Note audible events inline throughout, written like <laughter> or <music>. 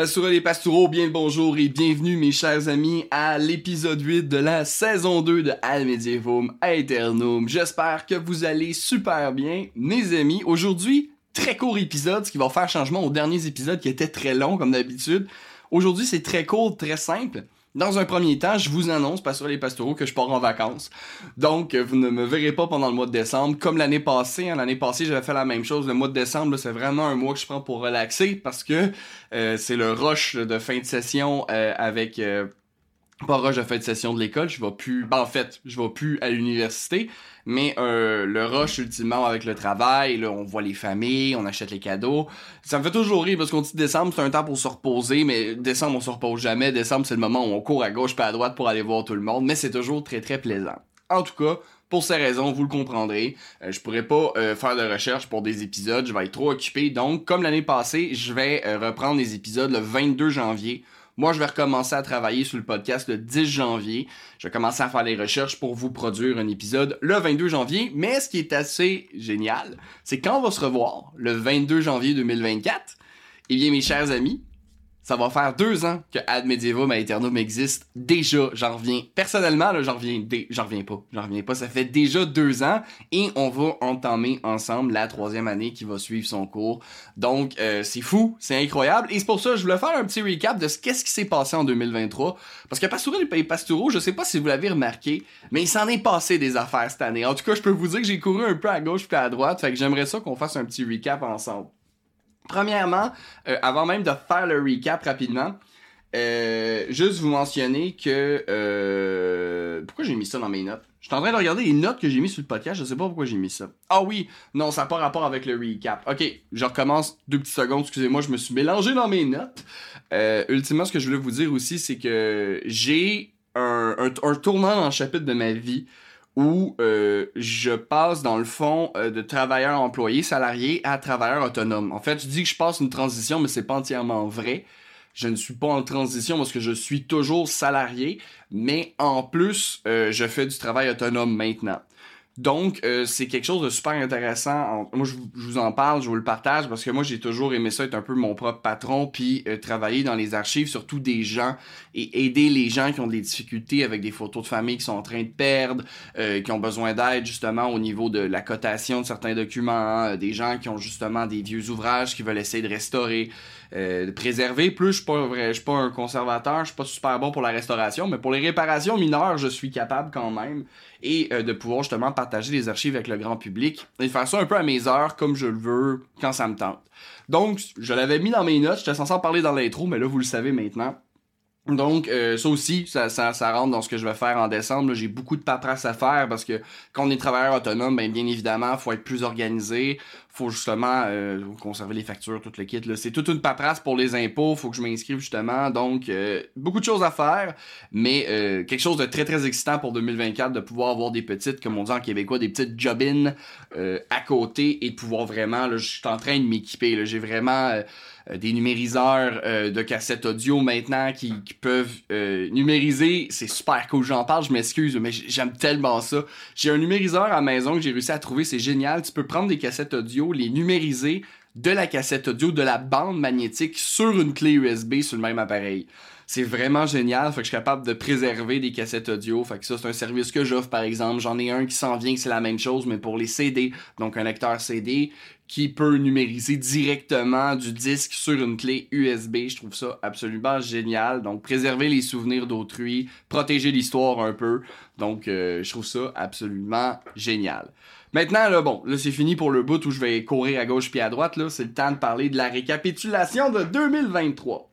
Pastoureux et pastoureaux, bien le bonjour et bienvenue mes chers amis à l'épisode 8 de la saison 2 de Al Medievum Aeternum. J'espère que vous allez super bien, mes amis. Aujourd'hui, très court épisode, ce qui va faire changement aux derniers épisodes qui étaient très longs comme d'habitude. Aujourd'hui, c'est très court, très simple. Dans un premier temps, je vous annonce, pas sur les pastoraux, que je pars en vacances. Donc, vous ne me verrez pas pendant le mois de décembre. Comme l'année passée, hein, l'année passée, j'avais fait la même chose. Le mois de décembre, c'est vraiment un mois que je prends pour relaxer parce que euh, c'est le rush de fin de session euh, avec... Pas rush de fin de session de l'école, je vais plus... Ben, en fait, je vais plus à l'université, mais euh, le rush ultimement avec le travail, là, on voit les familles, on achète les cadeaux. Ça me fait toujours rire parce qu'on dit décembre, c'est un temps pour se reposer, mais décembre, on se repose jamais. Décembre, c'est le moment où on court à gauche pas à droite pour aller voir tout le monde, mais c'est toujours très très plaisant. En tout cas, pour ces raisons, vous le comprendrez, euh, je pourrais pas euh, faire de recherche pour des épisodes, je vais être trop occupé. Donc, comme l'année passée, je vais reprendre les épisodes le 22 janvier moi, je vais recommencer à travailler sur le podcast le 10 janvier. Je vais commencer à faire les recherches pour vous produire un épisode le 22 janvier. Mais ce qui est assez génial, c'est quand on va se revoir le 22 janvier 2024, eh bien, mes chers amis, ça va faire deux ans que Ad Medievum Aeternum existe. Déjà, j'en reviens. Personnellement, là, j'en reviens, j'en reviens pas. J'en reviens pas. Ça fait déjà deux ans et on va entamer ensemble la troisième année qui va suivre son cours. Donc, euh, c'est fou, c'est incroyable. Et c'est pour ça que je voulais faire un petit recap de ce qu'est-ce qui s'est passé en 2023. Parce que Pastoureux et Pastoureau, je sais pas si vous l'avez remarqué, mais il s'en est passé des affaires cette année. En tout cas, je peux vous dire que j'ai couru un peu à gauche puis à droite. Fait que j'aimerais ça qu'on fasse un petit recap ensemble. Premièrement, euh, avant même de faire le recap rapidement, euh, juste vous mentionner que... Euh, pourquoi j'ai mis ça dans mes notes? Je suis en train de regarder les notes que j'ai mis sur le podcast, je sais pas pourquoi j'ai mis ça. Ah oui, non, ça n'a pas rapport avec le recap. Ok, je recommence deux petites secondes, excusez-moi, je me suis mélangé dans mes notes. Ultimement, ce que je voulais vous dire aussi, c'est que j'ai un, un, un tournant dans le chapitre de ma vie où euh, je passe dans le fond euh, de travailleur employé salarié à travailleur autonome. En fait, je dis que je passe une transition, mais c'est pas entièrement vrai. Je ne suis pas en transition parce que je suis toujours salarié, mais en plus, euh, je fais du travail autonome maintenant. Donc, euh, c'est quelque chose de super intéressant. Moi, je, vous- en parle, je vous le partage parce que moi, j'ai toujours aimé ça être un peu mon propre patron, puis euh, travailler dans les archives, surtout des gens, et aider les gens qui ont des difficultés avec des photos de famille qui sont en train de perdre, euh, qui ont besoin d'aide justement au niveau de la cotation de certains documents, des gens qui ont justement des vieux ouvrages qui veulent essayer de restaurer, euh, préserver. Plus, je suis pas suis pas un conservateur, je suis pas super bon pour la restauration, mais pour les réparations mineures, je suis capable quand même et euh, de pouvoir justement partager les archives avec le grand public et faire ça un peu à mes heures comme je le veux quand ça me tente. Donc, je l'avais mis dans mes notes, j'étais censé en parler dans l'intro, mais là, vous le savez maintenant. Donc, euh, ça aussi, ça, rentre dans ce que je vais faire en décembre. J'ai beaucoup de paperasse à faire parce que quand on est travailleur autonome, ben, bien évidemment, faut être plus organisé. Faut justement euh, conserver les factures, tout le kit. C'est toute une paperasse pour les impôts. Faut que je m'inscrive justement. Donc, euh, beaucoup de choses à faire, mais euh, quelque chose de très, très excitant pour 2024 de pouvoir avoir des petites, comme on dit en québécois, des petites job-in à côté et de pouvoir vraiment, là, je suis en train de m'équiper. J'ai vraiment... des numériseurs de cassettes audio maintenant qui, peuvent numériser. C'est super cool. J'en parle, je m'excuse, mais j'aime tellement ça. J'ai un numériseur à maison que j'ai réussi à trouver, c'est génial. Tu peux prendre des cassettes audio, les numériser de la cassette audio, de la bande magnétique sur une clé USB sur le même appareil. C'est vraiment génial, fait que je suis capable de préserver des cassettes audio, fait que ça c'est un service que j'offre par exemple. J'en ai un qui s'en vient que c'est la même chose mais pour les CD, donc un lecteur CD qui peut numériser directement du disque sur une clé USB. Je trouve ça absolument génial. Donc préserver les souvenirs d'autrui, protéger l'histoire un peu. Donc euh, je trouve ça absolument génial. Maintenant, là, bon, là, c'est fini pour le bout où je vais courir à gauche puis à droite, là. C'est le temps de parler de la récapitulation de 2023.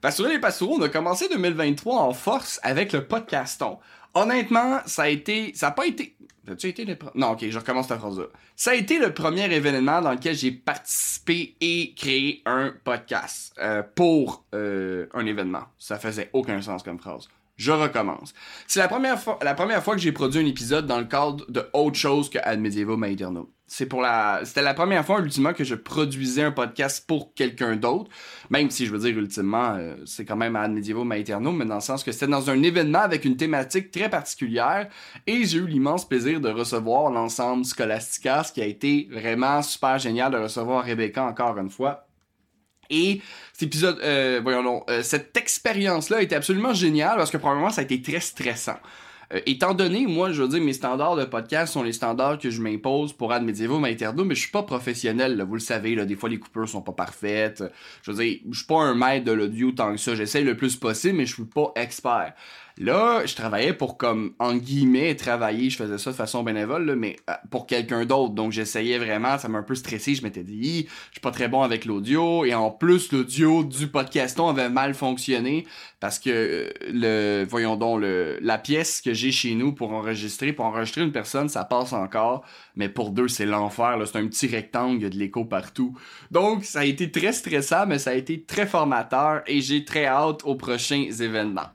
Pastoureux les Pastoureaux, on a commencé 2023 en force avec le podcaston. Honnêtement, ça a été, ça a pas été, As-tu été le Non, ok, je recommence ta phrase-là. Ça a été le premier événement dans lequel j'ai participé et créé un podcast euh, pour euh, un événement. Ça faisait aucun sens comme phrase. Je recommence. C'est la première fois, la première fois que j'ai produit un épisode dans le cadre de autre chose que Ad Medieval Materno. C'est pour la, c'était la première fois ultimement que je produisais un podcast pour quelqu'un d'autre. Même si je veux dire ultimement, euh, c'est quand même Ad Medieval Materno, mais dans le sens que c'était dans un événement avec une thématique très particulière et j'ai eu l'immense plaisir de recevoir l'ensemble Scholastica, ce qui a été vraiment super génial de recevoir Rebecca encore une fois et cet épisode, euh, voyons euh, cette expérience-là était absolument géniale parce que probablement ça a été très stressant. Euh, étant donné, moi, je veux dire, mes standards de podcast sont les standards que je m'impose pour Ad Medievo Materno, mais je suis pas professionnel, là, vous le savez, là, des fois les coupures sont pas parfaites. Je veux dire, je suis pas un maître de l'audio tant que ça. J'essaie le plus possible, mais je suis pas expert. Là, je travaillais pour comme en guillemets travailler, je faisais ça de façon bénévole, mais euh, pour quelqu'un d'autre. Donc j'essayais vraiment, ça m'a un peu stressé. Je m'étais dit, je suis pas très bon avec l'audio et en plus l'audio du podcaston avait mal fonctionné parce que euh, le, voyons donc le, la pièce que j'ai chez nous pour enregistrer, pour enregistrer une personne, ça passe encore, mais pour deux c'est l'enfer. C'est un petit rectangle, il y a de l'écho partout. Donc ça a été très stressant, mais ça a été très formateur et j'ai très hâte aux prochains événements.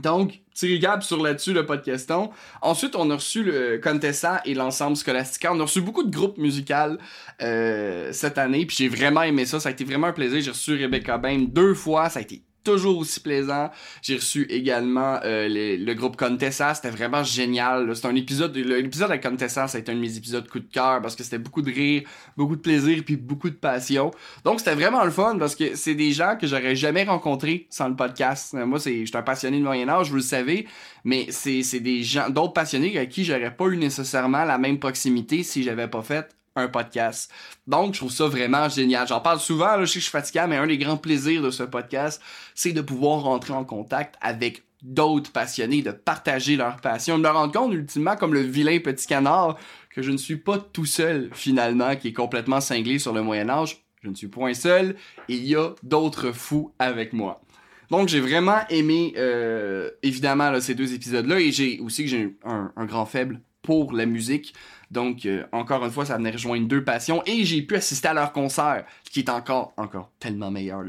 Donc, petit recap sur là-dessus le podcaston. Ensuite, on a reçu le Contessa et l'ensemble Scholastica. On a reçu beaucoup de groupes musicaux euh, cette année, puis j'ai vraiment aimé ça. Ça a été vraiment un plaisir. J'ai reçu Rebecca Bain deux fois. Ça a été toujours aussi plaisant. J'ai reçu également euh, le groupe Contessa, c'était vraiment génial. C'était un épisode, l'épisode avec Contessa, ça a été un de mes épisodes coup de cœur parce que c'était beaucoup de rire, beaucoup de plaisir puis beaucoup de passion. Donc c'était vraiment le fun parce que c'est des gens que j'aurais jamais rencontrés sans le podcast. Euh, moi, c'est, je suis un passionné de Moyen Âge, vous le savez, mais c'est, c'est des gens, d'autres passionnés avec qui j'aurais pas eu nécessairement la même proximité si j'avais pas fait un podcast. Donc, je trouve ça vraiment génial. J'en parle souvent, là, je sais que je suis fatigué, mais un des grands plaisirs de ce podcast, c'est de pouvoir rentrer en contact avec d'autres passionnés, de partager leur passion, de me rendre compte ultimement comme le vilain petit canard que je ne suis pas tout seul finalement, qui est complètement cinglé sur le Moyen Âge. Je ne suis point seul, il y a d'autres fous avec moi. Donc j'ai vraiment aimé euh, évidemment ces deux épisodes-là et j'ai aussi que j'ai un, un grand faible pour la musique. Donc, euh, encore une fois, ça venait rejoindre deux passions et j'ai pu assister à leur concert, qui est encore, encore tellement meilleur.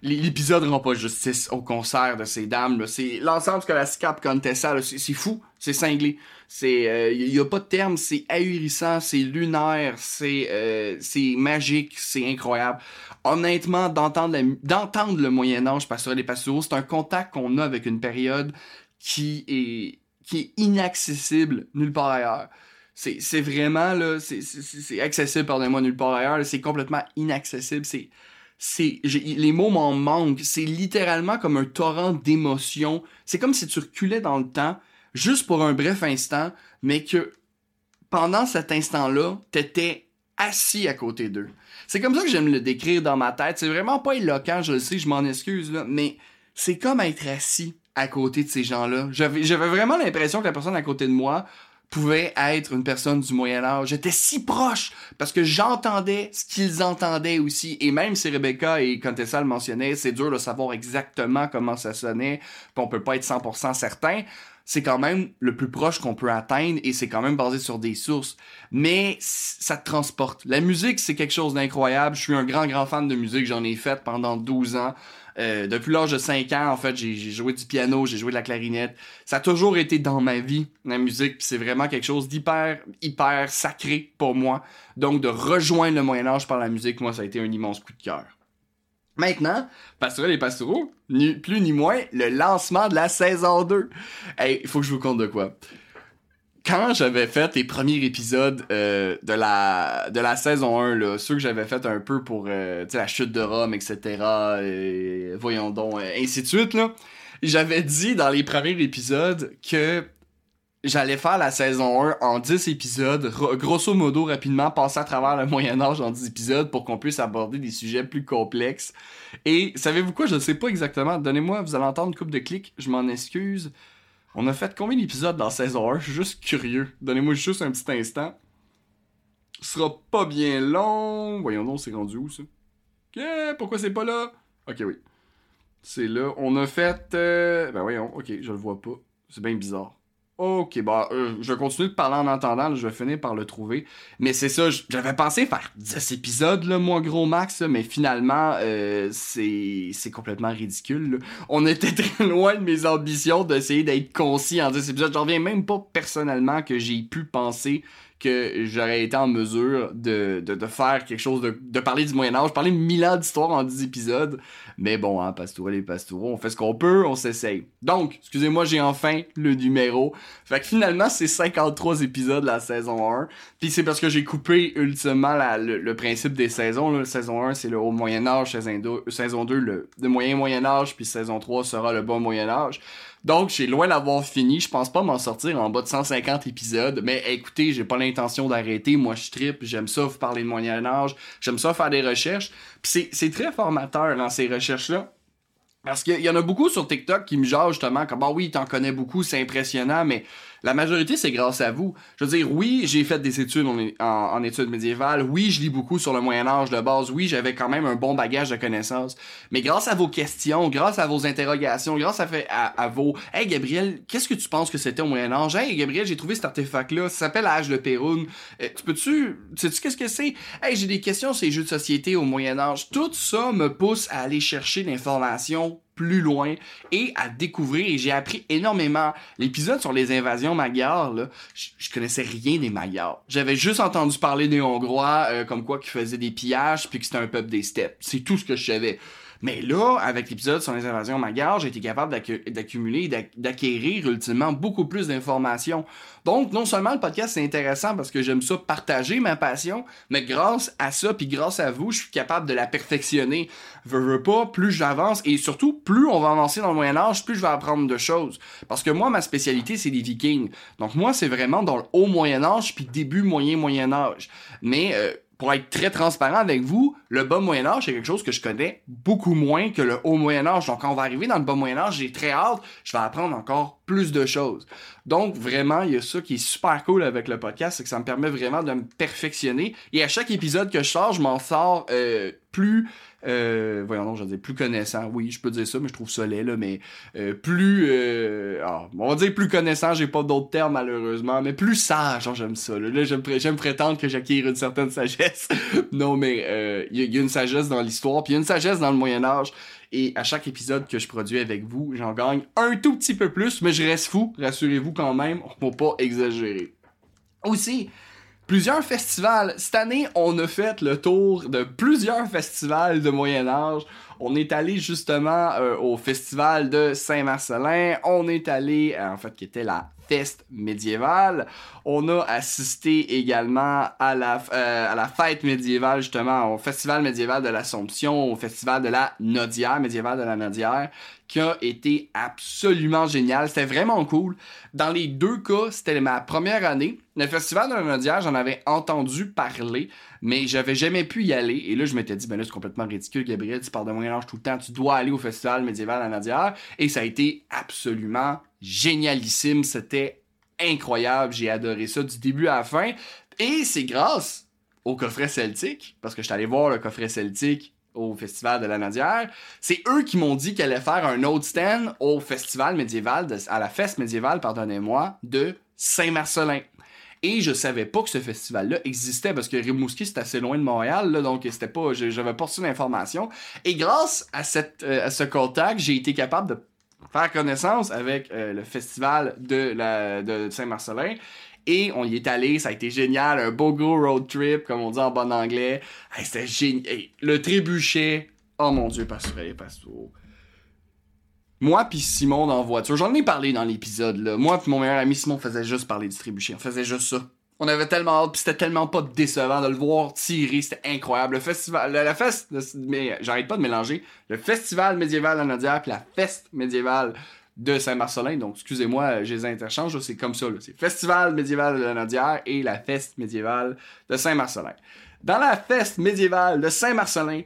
L'épisode rend pas justice au concert de ces dames. C'est l'ensemble que la SCAP Contessa, c'est fou, c'est cinglé. C'est, il euh, y a pas de terme, c'est ahurissant, c'est lunaire, c'est, euh, c'est magique, c'est incroyable. Honnêtement, d'entendre, le Moyen Âge sur les c'est un contact qu'on a avec une période qui est qui est inaccessible nulle part ailleurs. C'est vraiment, là, c'est accessible, pardonnez-moi, nulle part ailleurs. C'est complètement inaccessible. C'est les mots m'en manquent. C'est littéralement comme un torrent d'émotions. C'est comme si tu reculais dans le temps, juste pour un bref instant, mais que pendant cet instant-là, t'étais assis à côté d'eux. C'est comme ça que j'aime le décrire dans ma tête. C'est vraiment pas éloquent, je le sais, je m'en excuse, mais c'est comme être assis à côté de ces gens-là. J'avais vraiment l'impression que la personne à côté de moi pouvait être une personne du Moyen Âge. J'étais si proche parce que j'entendais ce qu'ils entendaient aussi. Et même si Rebecca et Contessa le mentionnaient, c'est dur de savoir exactement comment ça sonnait, puis on peut pas être 100% certain. C'est quand même le plus proche qu'on peut atteindre et c'est quand même basé sur des sources. Mais ça te transporte. La musique, c'est quelque chose d'incroyable. Je suis un grand, grand fan de musique. J'en ai fait pendant 12 ans. Euh, depuis l'âge de 5 ans, en fait, j'ai joué du piano, j'ai joué de la clarinette. Ça a toujours été dans ma vie, la musique, puis c'est vraiment quelque chose d'hyper, hyper sacré pour moi. Donc, de rejoindre le Moyen-Âge par la musique, moi, ça a été un immense coup de cœur. Maintenant, Pastorel et Pastoraux, ni plus ni moins, le lancement de la saison 2. Hey, il faut que je vous compte de quoi. Quand j'avais fait les premiers épisodes euh, de la de la saison 1 là, ceux que j'avais fait un peu pour euh, la chute de Rome etc et, voyons donc euh, ainsi de suite j'avais dit dans les premiers épisodes que j'allais faire la saison 1 en 10 épisodes, grosso modo rapidement passer à travers le Moyen Âge en 10 épisodes pour qu'on puisse aborder des sujets plus complexes. Et savez-vous quoi, je ne sais pas exactement, donnez-moi, vous allez entendre une coupe de clics, je m'en excuse. On a fait combien d'épisodes dans saison 1 Je suis juste curieux. Donnez-moi juste un petit instant. Ce sera pas bien long. Voyons donc, c'est rendu où ça? Ok, pourquoi c'est pas là? Ok, oui. C'est là. On a fait. Euh, ben voyons, ok, je le vois pas. C'est bien bizarre. Ok, bah, euh, je vais continuer de parler en entendant, je vais finir par le trouver. Mais c'est ça, j'avais pensé faire 10 épisodes, là, moi, gros max, mais finalement, euh, c'est complètement ridicule. On était <laughs> très loin de mes ambitions d'essayer d'être concis en 10 épisodes. J'en reviens même pas personnellement que j'ai pu penser que j'aurais été en mesure de, faire quelque chose, de, de parler du Moyen-Âge, parler de mille ans d'histoire en 10 épisodes. Mais bon, hein, Pastourel et Pastoureau, on fait ce qu'on peut, on s'essaye. Donc, excusez-moi, j'ai enfin le numéro. Fait que finalement, c'est 53 épisodes la saison 1. Puis c'est parce que j'ai coupé ultimement la, le, principe des saisons. Là. Saison 1, c'est le haut Moyen-Âge, saison 2, saison 2 le, le moyen Moyen-Âge, puis saison 3 sera le bas Moyen-Âge. Donc, j'ai loin d'avoir fini. Je pense pas m'en sortir en bas de 150 épisodes. Mais écoutez, j'ai pas l'intention d'arrêter. Moi, je tripe. J'aime ça vous parler de Moyen-Âge. J'aime ça faire des recherches. Puis c'est très formateur dans ces recherches-là. Parce qu'il y en a beaucoup sur TikTok qui me jasent justement comme, ah oui, t'en connais beaucoup, c'est impressionnant, mais la majorité, c'est grâce à vous. Je veux dire, oui, j'ai fait des études en, études médiévales. Oui, je lis beaucoup sur le Moyen Âge de base. Oui, j'avais quand même un bon bagage de connaissances. Mais grâce à vos questions, grâce à vos interrogations, grâce à, vos... Hey, Gabriel, qu'est-ce que tu penses que c'était au Moyen Âge? Hey, Gabriel, j'ai trouvé cet artefact-là. Ça s'appelle l'âge de Péroune. Euh, tu peux-tu... Sais-tu qu'est-ce que c'est? Hey, j'ai des questions sur les jeux de société au Moyen Âge. Tout ça me pousse à aller chercher l'information plus loin et à découvrir. Et j'ai appris énormément. L'épisode sur les invasions magyars, là, je connaissais rien des magyars. J'avais juste entendu parler des Hongrois, euh, comme quoi qui faisaient des pillages, puis que c'était un peuple des steppes. C'est tout ce que je savais. Mais là, avec l'épisode sur les invasions magyares, j'ai été capable d'accumuler, d'acquérir ultimement beaucoup plus d'informations. Donc, non seulement le podcast c'est intéressant parce que j'aime ça partager ma passion, mais grâce à ça, puis grâce à vous, je suis capable de la perfectionner. Veux, veux pas, plus j'avance et surtout, plus on va avancer dans le Moyen Âge, plus je vais apprendre de choses. Parce que moi, ma spécialité, c'est les Vikings. Donc moi, c'est vraiment dans le haut Moyen Âge, puis début moyen Moyen Âge. Mais euh, pour être très transparent avec vous, le bas Moyen Âge, c'est quelque chose que je connais beaucoup moins que le haut Moyen Âge. Donc, quand on va arriver dans le bas Moyen Âge, j'ai très hâte, je vais apprendre encore plus de choses. Donc, vraiment, il y a ça qui est super cool avec le podcast, c'est que ça me permet vraiment de me perfectionner. Et à chaque épisode que je sors, je m'en sors euh, plus euh, voyons non, je dire plus connaissant. Oui, je peux dire ça, mais je trouve ça laid, là, mais euh, plus euh, on va dire plus connaissant, j'ai pas d'autres termes malheureusement, mais plus sage, genre j'aime ça. Là, là j'aime, prétendre que j'acquiers une certaine sagesse. <laughs> non, mais il y, a une sagesse dans l'histoire, puis y a une sagesse dans le Moyen Âge. Et à chaque épisode que je produis avec vous, j'en gagne un tout petit peu plus, mais je reste fou, rassurez-vous quand même, on va pas exagérer. Aussi, plusieurs festivals. Cette année, on a fait le tour de plusieurs festivals de Moyen Âge. On est allé justement euh, au festival de Saint-Marcelin. On est allé, euh, en fait, qui était la fête médiévale. On a assisté également à la, euh, à la fête médiévale, justement, au festival médiéval de l'Assomption, au festival de la Nodière, médiéval de la Nodière, qui a été absolument génial. C'était vraiment cool. Dans les deux cas, c'était ma première année. Le festival de la Nodière, j'en avais entendu parler, mais j'avais jamais pu y aller. Et là, je m'étais dit, ben là, c'est complètement ridicule, Gabriel, tu parles de Moyen-Âge tout le temps, tu dois aller au festival médiéval de la Nodière. Et ça a été absolument génialissime. C'était incroyable. J'ai adoré ça du début à la fin. Et c'est grâce au coffret celtique, parce que je suis allé voir le coffret celtique au festival de la Nadière. C'est eux qui m'ont dit qu'elle allait faire un autre stand au festival médiéval, à la fête médiévale, pardonnez-moi, de Saint-Marcelin. Et je savais pas que ce festival-là existait parce que Rimouski c'est assez loin de Montréal, donc c'était pas, j'avais pas reçu l'information. Et grâce à euh, à ce contact, j'ai été capable de faire connaissance avec euh, le festival de, Saint-Marcelin. Et on y est allé, ça a été génial, un beau go road trip, comme on dit en bon anglais. C'était génial. le trébuchet, oh mon dieu, Pastourel et Pastour. moi puis Simon dans voiture, j'en ai parlé dans l'épisode là. Moi puis mon meilleur ami Simon faisait juste parler du trébuchet, on faisait juste ça. On avait tellement hâte, puis c'était tellement pas décevant de le voir tirer, c'était incroyable. Le festival, le, la feste, le- mais j'arrête pas de mélanger le festival médiéval de Nadière puis la feste médiévale de Saint-Marcelin. Donc, excusez-moi, je les interchange, c'est comme ça. C'est festival médiéval de Nadière et la feste médiévale de Saint-Marcelin. Dans la feste médiévale de Saint-Marcelin,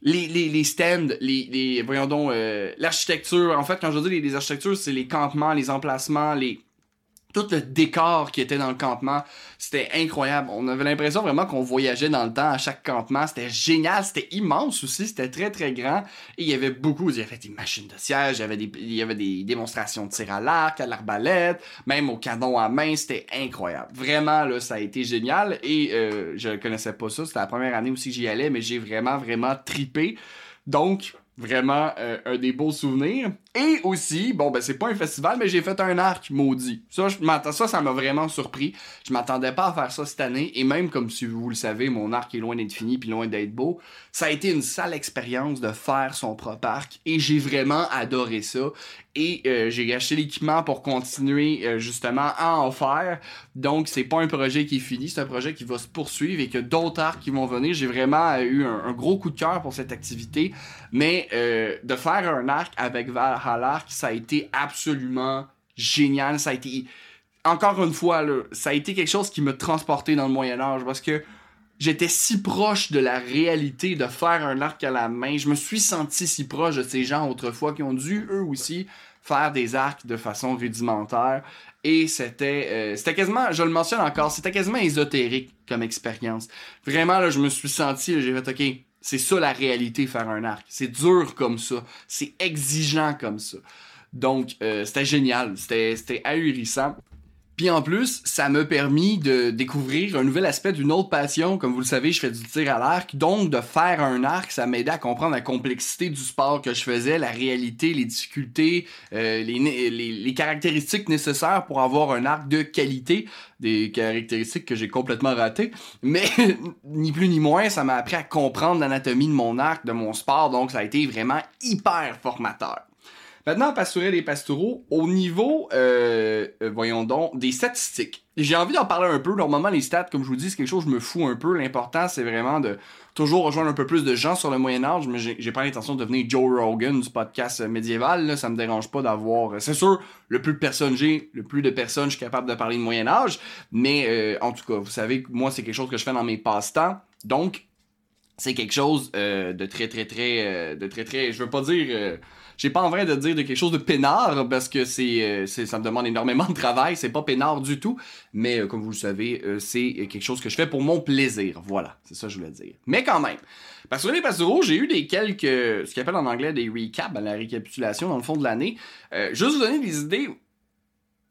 les, stands, les, les voyons donc, euh, l'architecture, en fait, quand je dis les architectures, c'est les campements, les emplacements, les tout le décor qui était dans le campement, c'était incroyable. On avait l'impression vraiment qu'on voyageait dans le temps à chaque campement. C'était génial, c'était immense aussi, c'était très très grand. Et il y avait beaucoup, il y avait des machines de siège, il y avait des, il y avait des démonstrations de tir à l'arc, à l'arbalète, même au canon à main, c'était incroyable. Vraiment, là, ça a été génial. Et euh, je connaissais pas ça, c'était la première année aussi que j'y allais, mais j'ai vraiment, vraiment tripé. Donc, vraiment euh, un des beaux souvenirs. Et aussi, bon ben c'est pas un festival, mais j'ai fait un arc maudit. Ça, ça, m'a vraiment surpris. Je m'attendais pas à faire ça cette année. Et même comme si vous le savez, mon arc est loin d'être fini puis loin d'être beau. Ça a été une sale expérience de faire son propre arc. Et j'ai vraiment adoré ça. Et euh, j'ai acheté l'équipement pour continuer euh, justement à en faire. Donc c'est pas un projet qui est fini, c'est un projet qui va se poursuivre et que d'autres arcs qui vont venir. J'ai vraiment euh, eu un, gros coup de cœur pour cette activité. Mais de faire un arc avec Valhalla, ça a été absolument génial. Ça a été, encore une fois, ça a été quelque chose qui m'a transporté dans le Moyen Âge parce que j'étais si proche de la réalité de faire un arc à la main. Je me suis senti si proche de ces gens autrefois qui ont dû eux aussi faire des arcs de façon rudimentaire. Et c'était, euh, c'était quasiment, je le mentionne encore, c'était quasiment ésotérique comme expérience. Vraiment, là, je me suis senti, j'ai fait, ok, c'est ça la réalité, faire un arc. C'est dur comme ça. C'est exigeant comme ça. Donc, euh, c'était génial. C'était, ahurissant. Puis en plus, ça m'a permis de découvrir un nouvel aspect d'une autre passion. Comme vous le savez, je fais du tir à l'arc. Donc, de faire un arc, ça m'aidait à comprendre la complexité du sport que je faisais, la réalité, les difficultés, euh, les, les, les caractéristiques nécessaires pour avoir un arc de qualité. Des caractéristiques que j'ai complètement ratées. Mais, <laughs> ni plus ni moins, ça m'a appris à comprendre l'anatomie de mon arc, de mon sport. Donc, ça a été vraiment hyper formateur. Maintenant, pastourel et pastoureau, au niveau, euh, euh, voyons donc, des statistiques. J'ai envie d'en parler un peu. Normalement, les stats, comme je vous dis, c'est quelque chose je me fous un peu. L'important, c'est vraiment de toujours rejoindre un peu plus de gens sur le Moyen-Âge. Mais j'ai pas l'intention de devenir Joe Rogan du podcast euh, médiéval. Là. Ça me dérange pas d'avoir... euh, C'est sûr, le plus de personnes j'ai, le plus de personnes je suis capable de parler de Moyen-Âge. Mais euh, en tout cas, vous savez que moi, c'est quelque chose que je fais dans mes passe-temps. Donc, c'est quelque chose euh, de très très très de très très je veux pas dire j'ai pas envie de dire de quelque chose de peinard parce que euh, ça me demande énormément de travail c'est pas peinard du tout mais euh, comme vous le savez euh, c'est quelque chose que je fais pour mon plaisir voilà c'est ça que je voulais dire mais quand même parce que les pastoraux j'ai eu des quelques ce qu'ils appellent en anglais des recaps la récapitulation dans le fond de l'année euh, juste vous donner des idées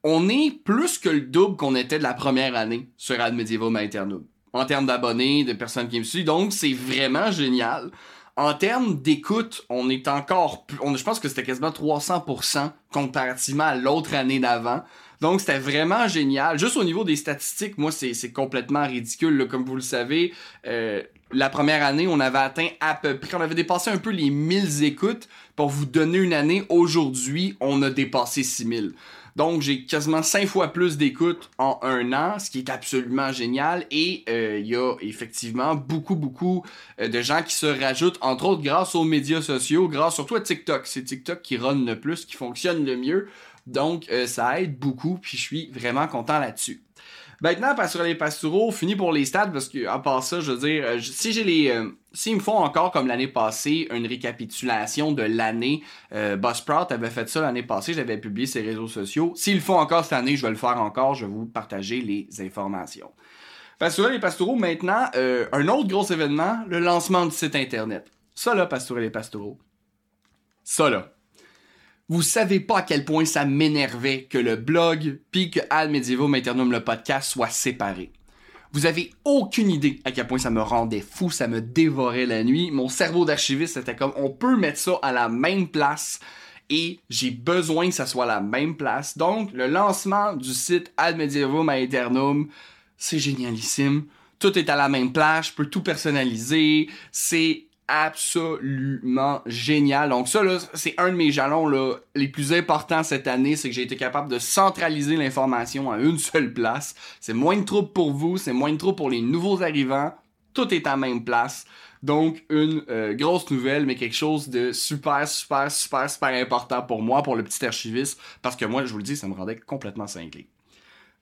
on est plus que le double qu'on était de la première année sur Ad Medieval Aeternum en termes d'abonnés, de personnes qui me suivent. Donc, c'est vraiment génial. En termes d'écoute, on est encore plus, on, je pense que c'était quasiment 300% comparativement à l'autre année d'avant. Donc, c'était vraiment génial. Juste au niveau des statistiques, moi, c'est complètement ridicule. là. Comme vous le savez, euh, la première année, on avait atteint à peu près, on avait dépassé un peu les 1000 écoutes. Pour vous donner une année, aujourd'hui, on a dépassé 6000. Donc, j'ai quasiment 5 fois plus d'écoutes en un an, ce qui est absolument génial. Et euh, il y a effectivement beaucoup, beaucoup euh, de gens qui se rajoutent, entre autres grâce aux médias sociaux, grâce surtout à TikTok. C'est TikTok qui run le plus, qui fonctionne le mieux. Donc, euh, ça aide beaucoup, puis je suis vraiment content là-dessus. Maintenant, pas sur les pastoraux, fini pour les stats, parce que à part ça, je veux dire, euh, si j'ai les. euh, S'ils me font encore comme l'année passée une récapitulation de l'année, euh, Buzzsprout avait fait ça l'année passée, j'avais publié ses réseaux sociaux. S'ils le font encore cette année, je vais le faire encore, je vais vous partager les informations. Pastorel et Pastoraux, maintenant, euh, un autre gros événement, le lancement du site internet. Ça là, Pastorel et Pastoraux. Ça là. Vous savez pas à quel point ça m'énervait que le blog puis que Ad Medieval Aeternum le podcast soient séparés. Vous avez aucune idée à quel point ça me rendait fou, ça me dévorait la nuit. Mon cerveau d'archiviste était comme on peut mettre ça à la même place et j'ai besoin que ça soit à la même place. Donc le lancement du site Ad Medieval Aeternum, c'est génialissime. Tout est à la même place, je peux tout personnaliser, c'est absolument génial. Donc ça, là, c'est un de mes jalons les plus importants cette année, c'est que j'ai été capable de centraliser l'information à une seule place. C'est moins de troubles pour vous, c'est moins de troubles pour les nouveaux arrivants. Tout est à même place. Donc, une euh, grosse nouvelle, mais quelque chose de super, super, super, super important pour moi, pour le petit archiviste, parce que moi, je vous le dis, ça me rendait complètement cinglé.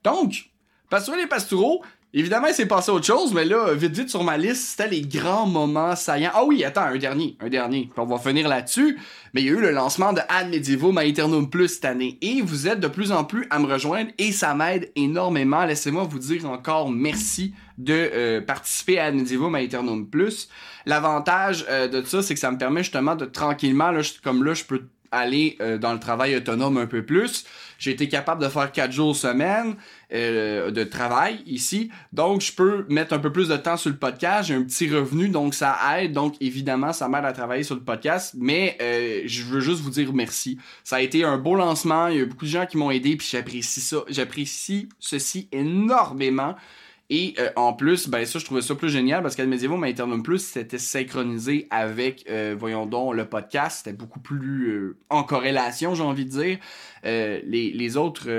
Donc, Pastoureux les Pastoureaux, Évidemment, il s'est passé autre chose, mais là, vite vite sur ma liste, c'était les grands moments saillants. Ah oui, attends, un dernier, un dernier. on va finir là-dessus. Mais il y a eu le lancement de Ad Medievo Aeternum Plus cette année. Et vous êtes de plus en plus à me rejoindre et ça m'aide énormément. Laissez-moi vous dire encore merci de euh, participer à Ad Medievo Aeternum Plus. L'avantage euh, de ça, c'est que ça me permet justement de tranquillement, là, comme là, je peux aller euh, dans le travail autonome un peu plus. J'ai été capable de faire quatre jours semaine euh, de travail ici. Donc, je peux mettre un peu plus de temps sur le podcast. J'ai un petit revenu, donc ça aide. Donc, évidemment, ça m'aide à travailler sur le podcast. Mais euh, je veux juste vous dire merci. Ça a été un beau lancement. Il y a beaucoup de gens qui m'ont aidé, puis j'apprécie ça. J'apprécie ceci énormément. Et euh, en plus, ben ça, je trouvais ça plus génial parce qu'Admedievo Eternum Plus, c'était synchronisé avec, euh, voyons donc, le podcast. C'était beaucoup plus euh, en corrélation, j'ai envie de dire. les, les, autres,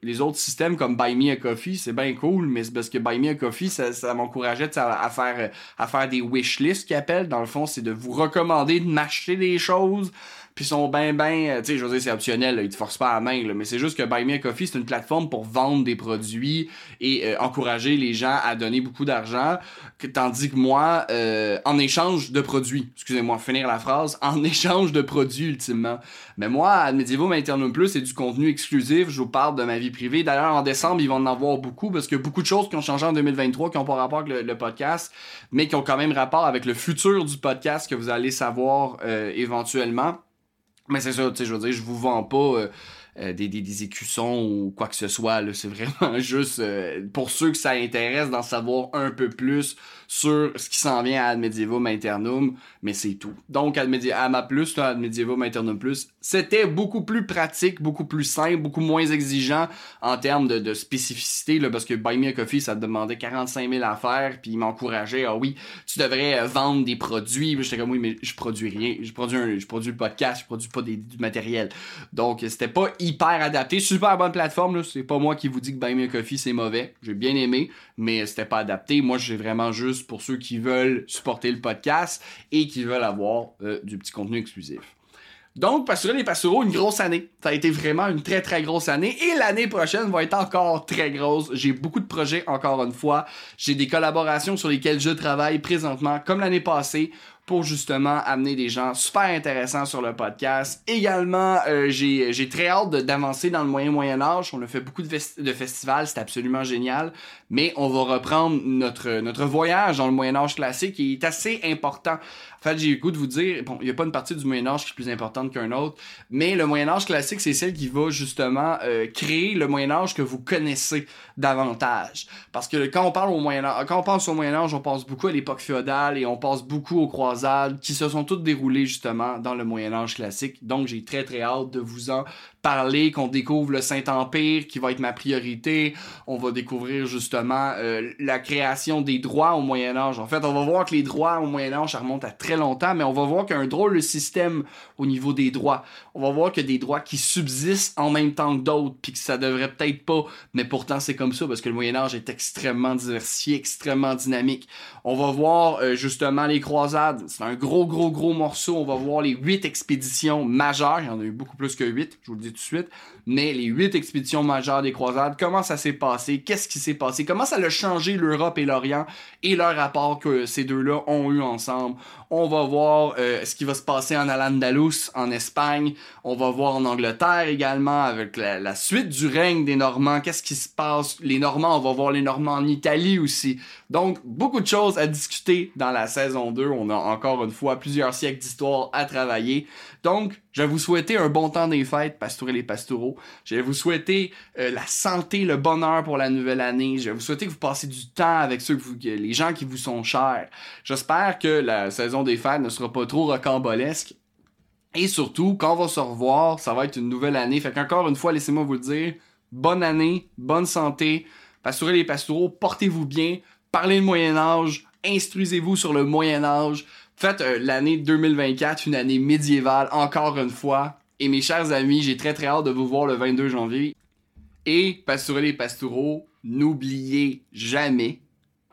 les autres systèmes comme Buy Me a Coffee, c'est bien cool, mais c'est parce que Buy Me a Coffee, ça, ça m'encourageait à, faire, à faire des wishlists qu'ils appellent. Dans le fond, c'est de vous recommander de m'acheter des choses puis sont ben ben, euh, tu sais, je veux dire, c'est optionnel, là, ils te forcent pas à la main, là, mais c'est juste que Buy Me a Coffee, c'est une plateforme pour vendre des produits et euh, encourager les gens à donner beaucoup d'argent, tandis que moi, euh, en échange de produits, excusez-moi, finir la phrase, en <laughs> échange de produits, ultimement. Mais moi, à Medievo Eternum Plus, c'est du contenu exclusif, je vous parle de ma vie privée. D'ailleurs, en décembre, ils vont en avoir beaucoup, parce qu'il y a beaucoup de choses qui ont changé en 2023, qui ont pas rapport avec le, le, podcast, mais qui ont quand même rapport avec le futur du podcast que vous allez savoir éventuellement. Mais c'est ça, tu sais, je veux dire, je vous vends pas euh, euh, des, des, écussons ou quoi que ce soit. C'est <laughs> vraiment juste euh, pour ceux que ça intéresse d'en savoir un peu plus sur ce qui s'en vient à Ad Medievum Aeternum, mais c'est tout. Donc, Ad Ama Plus, Medievum Aeternum Plus, c'était beaucoup plus pratique, beaucoup plus simple, beaucoup moins exigeant en termes de, de spécificité, là, parce que Buy Me a Coffee, ça demandait 45 000 à faire, puis il m'encourageait, ah oui, tu devrais euh, vendre des produits. J'étais comme, oui, mais je produis rien. Je produis je produis le podcast, je produis pas des, du matériel. Donc, c'était pas hyper adapté. Super bonne plateforme, c'est pas moi qui vous dis que Buy Me a Coffee, c'est mauvais. J'ai bien aimé, mais c'était pas adapté. Moi, j'ai vraiment juste pour ceux qui veulent supporter le podcast et qui veulent avoir euh, du petit contenu exclusif. Donc, Pastoureux les Pastoraux, une grosse année. Ça a été vraiment une très très grosse année. Et l'année prochaine va être encore très grosse. J'ai beaucoup de projets, encore une fois. J'ai des collaborations sur lesquelles je travaille présentement, comme l'année passée pour justement amener des gens super intéressants sur le podcast. Également, euh, j'ai très hâte d'avancer dans le moyen Moyen Âge. On a fait beaucoup de, de festivals, c'est absolument génial. Mais on va reprendre notre, notre voyage dans le Moyen Âge classique qui est assez important. En fait, j'ai le goût de vous dire, bon, il n'y a pas une partie du Moyen Âge qui est plus importante qu'un autre, mais le Moyen Âge classique, c'est celle qui va justement euh, créer le Moyen Âge que vous connaissez davantage. Parce que quand on parle au Moyen Âge, quand on pense au Moyen Âge, on pense beaucoup à l'époque féodale et on pense beaucoup aux croisades qui se sont toutes déroulées justement dans le Moyen Âge classique. Donc j'ai très très hâte de vous en parler, qu'on découvre le Saint-Empire qui va être ma priorité. On va découvrir justement euh, la création des droits au Moyen Âge. En fait, on va voir que les droits au Moyen Âge, ça remonte à très longtemps, mais on va voir qu'il y a un drôle de système au niveau des droits. On va voir a des droits qui subsistent en même temps que d'autres, puis que ça devrait peut-être pas, mais pourtant c'est comme ça parce que le Moyen Âge est extrêmement diversifié, extrêmement dynamique. On va voir euh, justement les croisades. C'est un gros, gros, gros morceau. On va voir les huit expéditions majeures. Il y en a eu beaucoup plus que huit, je vous le dis de suite. Mais les huit expéditions majeures des croisades, comment ça s'est passé? Qu'est-ce qui s'est passé? Comment ça a changé l'Europe et l'Orient et leur rapport que ces deux-là ont eu ensemble? On va voir euh, ce qui va se passer en Al-Andalus, en Espagne. On va voir en Angleterre également avec la suite du règne des Normands. Qu'est-ce qui se passe? Les Normands, on va voir les Normands en Italie aussi. Donc, beaucoup de choses à discuter dans la saison 2. On a encore une fois plusieurs siècles d'histoire à travailler. Donc, je vais vous souhaiter un bon temps des fêtes, pastoureux les pastoraux. Je vais vous souhaiter euh, la santé, le bonheur pour la nouvelle année. Je vais vous souhaiter que vous passez du temps avec ceux que vous, les gens qui vous sont chers. J'espère que la saison des fêtes ne sera pas trop rocambolesque. Et surtout, quand on va se revoir, ça va être une nouvelle année. Fait qu'encore une fois, laissez-moi vous le dire, bonne année, bonne santé. Pastoureux les pastoraux, portez-vous bien, parlez le Moyen Âge, instruisez-vous sur le Moyen Âge Faites euh, l'année 2024 une année médiévale, encore une fois. Et mes chers amis, j'ai très très hâte de vous voir le 22 janvier. Et, pastoureux et pastoureaux, n'oubliez jamais,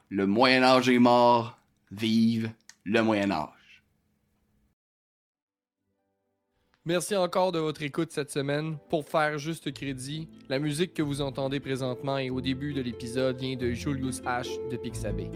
le Moyen Âge est mort, vive le Moyen Âge. Merci encore de votre écoute cette semaine. Pour faire juste crédit, la musique que vous entendez présentement et au début de l'épisode vient de Julius H de Pixabay.